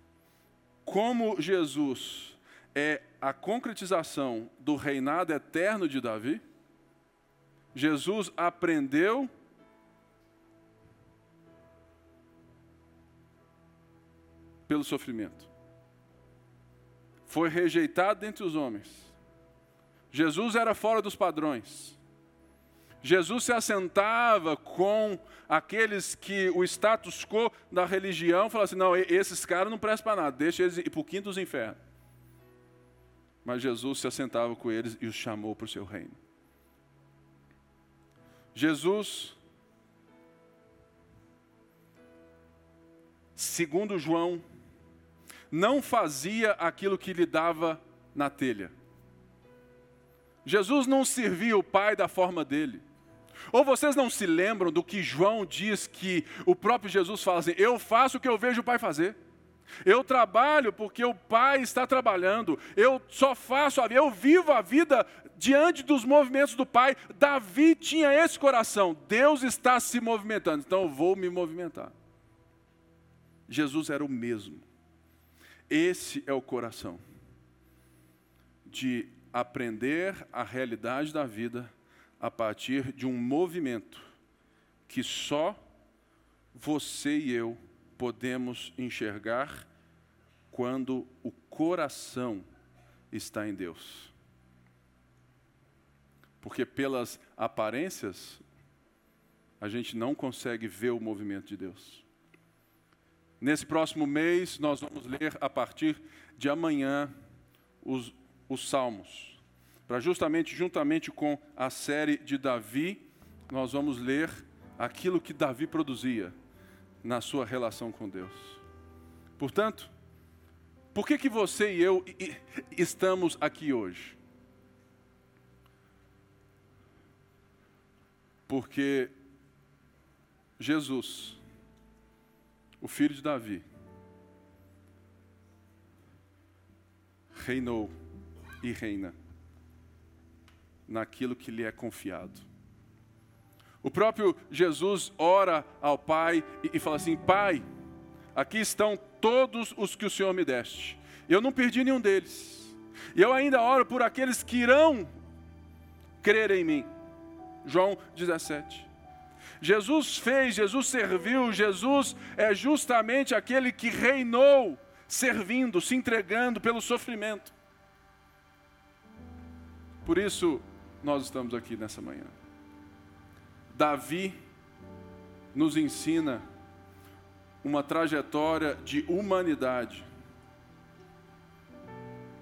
Speaker 1: como Jesus é a concretização do reinado eterno de Davi, Jesus aprendeu pelo sofrimento. Foi rejeitado dentre os homens. Jesus era fora dos padrões. Jesus se assentava com aqueles que o status quo da religião falava assim: não, esses caras não prestam para nada, deixa eles ir para o quinto dos infernos. Mas Jesus se assentava com eles e os chamou para o seu reino. Jesus, segundo João, não fazia aquilo que lhe dava na telha. Jesus não servia o Pai da forma dele. Ou vocês não se lembram do que João diz que o próprio Jesus fala assim: Eu faço o que eu vejo o Pai fazer. Eu trabalho porque o Pai está trabalhando. Eu só faço a vida, eu vivo a vida diante dos movimentos do Pai. Davi tinha esse coração. Deus está se movimentando, então eu vou me movimentar. Jesus era o mesmo. Esse é o coração de aprender a realidade da vida a partir de um movimento que só você e eu podemos enxergar quando o coração está em Deus. Porque pelas aparências, a gente não consegue ver o movimento de Deus. Nesse próximo mês, nós vamos ler a partir de amanhã os, os Salmos. Para justamente, juntamente com a série de Davi, nós vamos ler aquilo que Davi produzia na sua relação com Deus. Portanto, por que, que você e eu estamos aqui hoje? Porque Jesus, o filho de Davi, reinou e reina naquilo que lhe é confiado. O próprio Jesus ora ao Pai e, fala assim: Pai, aqui estão todos os que o Senhor me deste. Eu não perdi nenhum deles. E eu ainda oro por aqueles que irão crer em mim. João 17. Jesus fez, Jesus serviu, Jesus é justamente aquele que reinou, servindo, se entregando pelo sofrimento. Por isso, nós estamos aqui nessa manhã. Davi nos ensina uma trajetória de humanidade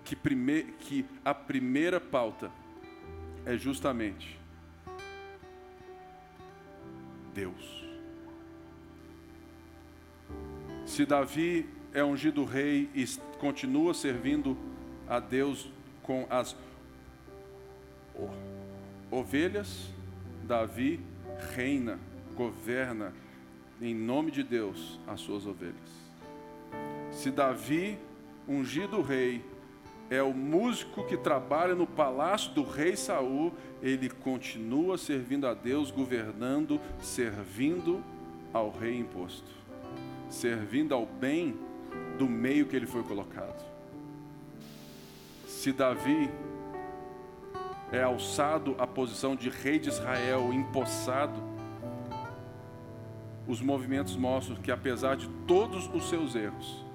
Speaker 1: que, prime, que a primeira pauta é justamente Deus. Se Davi é ungido rei e continua servindo a Deus com as ovelhas, Davi reina, governa em nome de Deus as suas ovelhas. Se Davi, ungido rei, é o músico que trabalha no palácio do rei Saul, ele continua servindo a Deus, governando, servindo ao rei imposto, servindo ao bem do meio que ele foi colocado. Se Davi é alçado à posição de rei de Israel, empossado, os movimentos mostram que, apesar de todos os seus erros,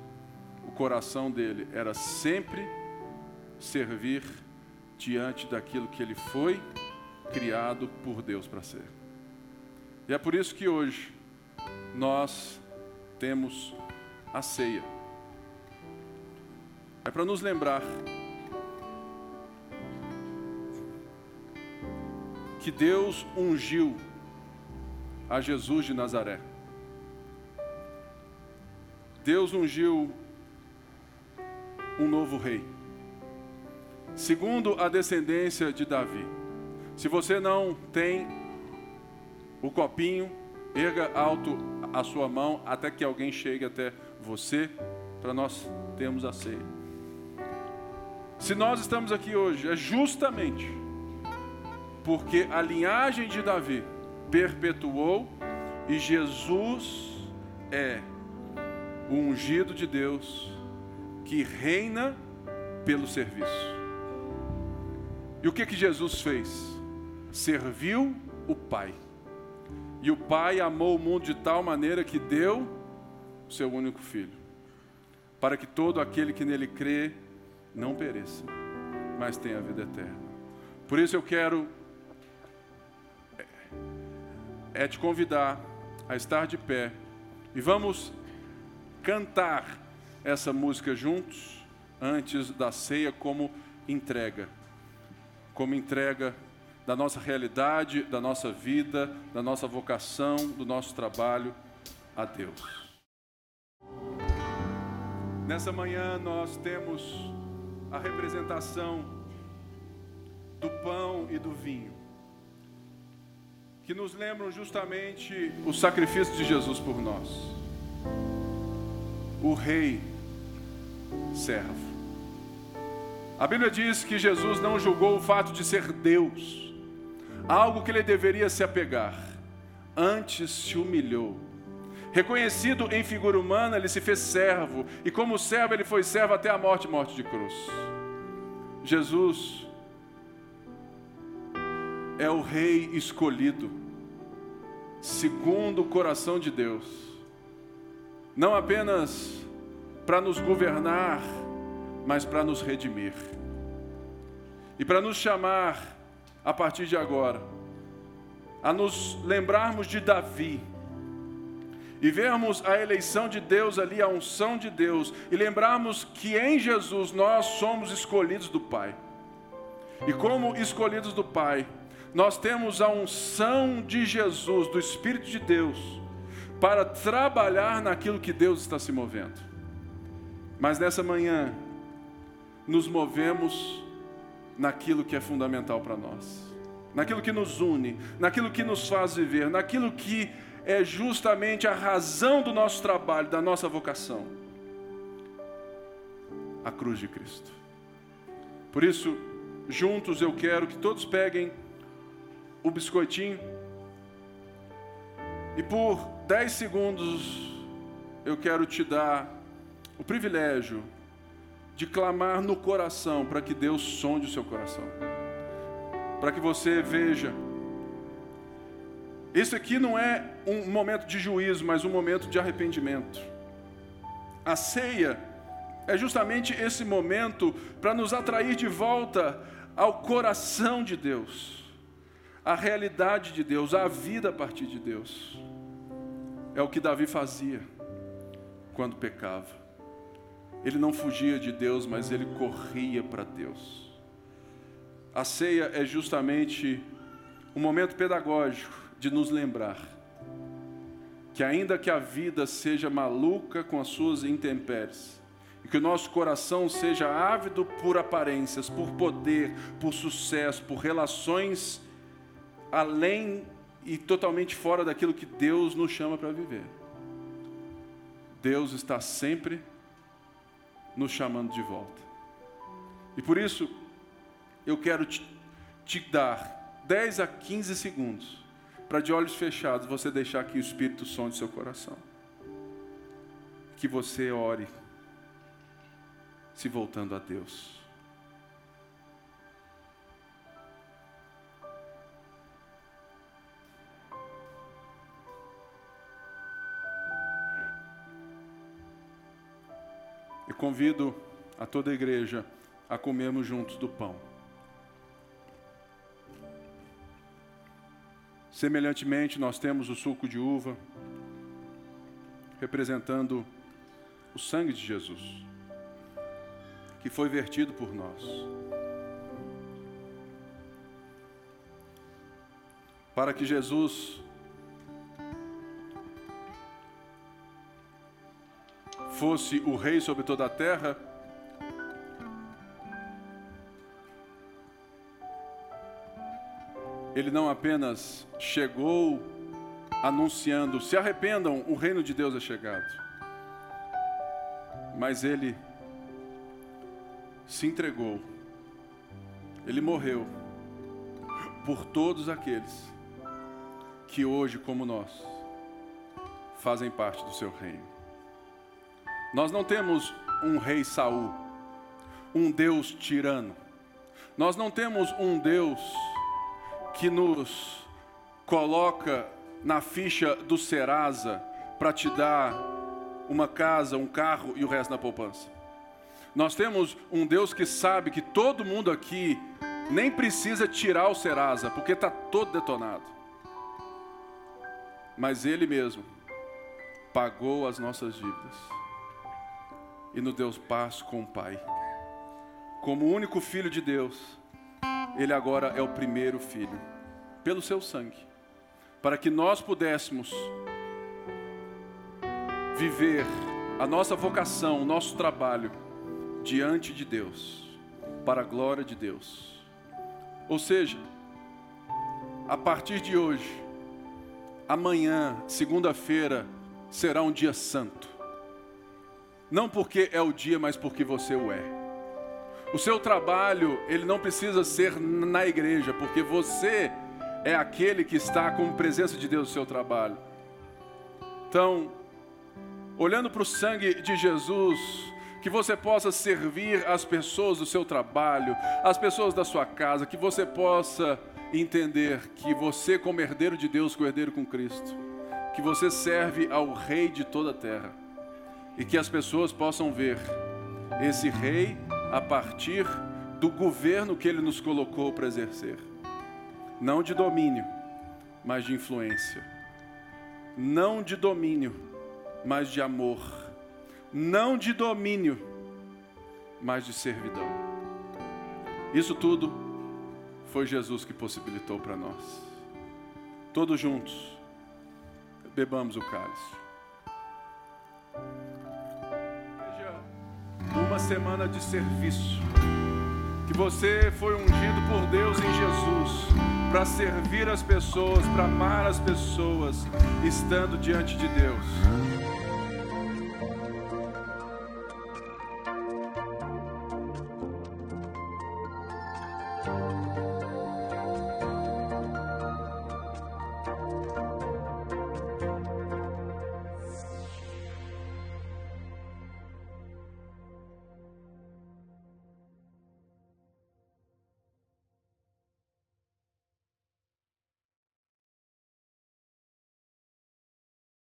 Speaker 1: o coração dele era sempre servir diante daquilo que ele foi criado por Deus para ser. E é por isso que hoje nós temos a ceia. É para nos lembrar que Deus ungiu a Jesus de Nazaré. Deus ungiu um novo rei, segundo a descendência de Davi. Se você não tem o copinho, erga alto a sua mão até que alguém chegue até você, para nós termos a ceia. Se nós estamos aqui hoje, é justamente porque a linhagem de Davi perpetuou e Jesus é o ungido de Deus que reina pelo serviço. E o que que Jesus fez? Serviu o Pai. E o Pai amou o mundo de tal maneira que deu o seu único filho, para que todo aquele que nele crê não pereça, mas tenha vida eterna. Por isso eu quero é te convidar a estar de pé. E vamos cantar essa música juntos antes da ceia como entrega, como entrega da nossa realidade, da nossa vida, da nossa vocação, do nosso trabalho a Deus. Nessa manhã nós temos a representação do pão e do vinho, que nos lembram justamente o sacrifício de Jesus por nós. O Rei servo. A Bíblia diz que Jesus não julgou o fato de ser Deus algo que ele deveria se apegar. Antes se humilhou. Reconhecido em figura humana, ele se fez servo, e como servo, ele foi servo até a morte morte de cruz. Jesus é o Rei escolhido, segundo o coração de Deus, não apenas para nos governar, mas para nos redimir e para nos chamar a partir de agora, a nos lembrarmos de Davi e vermos a eleição de Deus ali, a unção de Deus, e lembrarmos que em Jesus nós somos escolhidos do Pai. E como escolhidos do Pai, nós temos a unção de Jesus, do Espírito de Deus, para trabalhar naquilo que Deus está se movendo. Mas nessa manhã, nos movemos naquilo que é fundamental para nós, naquilo que nos une, naquilo que nos faz viver, naquilo que é justamente a razão do nosso trabalho, da nossa vocação a cruz de Cristo. Por isso, juntos eu quero que todos peguem o biscoitinho e por 10 segundos eu quero te dar o privilégio de clamar no coração para que Deus sonde o seu coração. Para que você veja. Isso aqui não é um momento de juízo, mas um momento de arrependimento. A ceia é justamente esse momento para nos atrair de volta ao coração de Deus, à realidade de Deus, à vida a partir de Deus. É o que Davi fazia quando pecava. Ele não fugia de Deus, mas ele corria para Deus. A ceia é justamente um momento pedagógico de nos lembrar que, ainda que a vida seja maluca com as suas intempéries, e que o nosso coração seja ávido por aparências, por poder, por sucesso, por relações além e totalmente fora daquilo que Deus nos chama para viver. Deus está sempre nos chamando de volta. E por isso, eu quero te, te dar 10 a 15 segundos para de olhos fechados você deixar que o Espírito sonde seu coração. Que você ore se voltando a Deus. Convido a toda a igreja a comermos juntos do pão. Semelhantemente, nós temos o suco de uva, representando o sangue de Jesus, que foi vertido por nós. Para que Jesus fosse o rei sobre toda a terra, ele não apenas chegou anunciando: se arrependam, o reino de Deus é chegado, mas ele se entregou, ele morreu por todos aqueles que hoje, como nós, fazem parte do seu reino. Nós não temos um rei Saul, um Deus tirano. Nós não temos um Deus que nos coloca na ficha do Serasa para te dar uma casa, um carro e o resto na poupança. Nós temos um Deus que sabe que todo mundo aqui nem precisa tirar o Serasa, porque está todo detonado. Mas Ele mesmo pagou as nossas dívidas e nos deu paz com o Pai. Como único Filho de Deus, ele agora é o primeiro filho, pelo seu sangue, para que nós pudéssemos viver a nossa vocação, o nosso trabalho diante de Deus, para a glória de Deus. Ou seja, a partir de hoje, amanhã, segunda-feira, será um dia santo. Não porque é o dia, mas porque você o é. O seu trabalho, ele não precisa ser na igreja, porque você é aquele que está com presença de Deus no seu trabalho. Então, olhando para o sangue de Jesus, que você possa servir as pessoas do seu trabalho, as pessoas da sua casa, que você possa entender que você, como herdeiro de Deus, co-herdeiro com Cristo, que você serve ao Rei de toda a terra e que as pessoas possam ver esse Rei a partir do governo que Ele nos colocou para exercer, não de domínio, mas de influência, não de domínio, mas de amor, não de domínio, mas de servidão. Isso tudo foi Jesus que possibilitou para nós. Todos juntos, bebamos o cálice. Uma semana de serviço. Que você foi ungido por Deus em Jesus para servir as pessoas, para amar as pessoas, estando diante de Deus.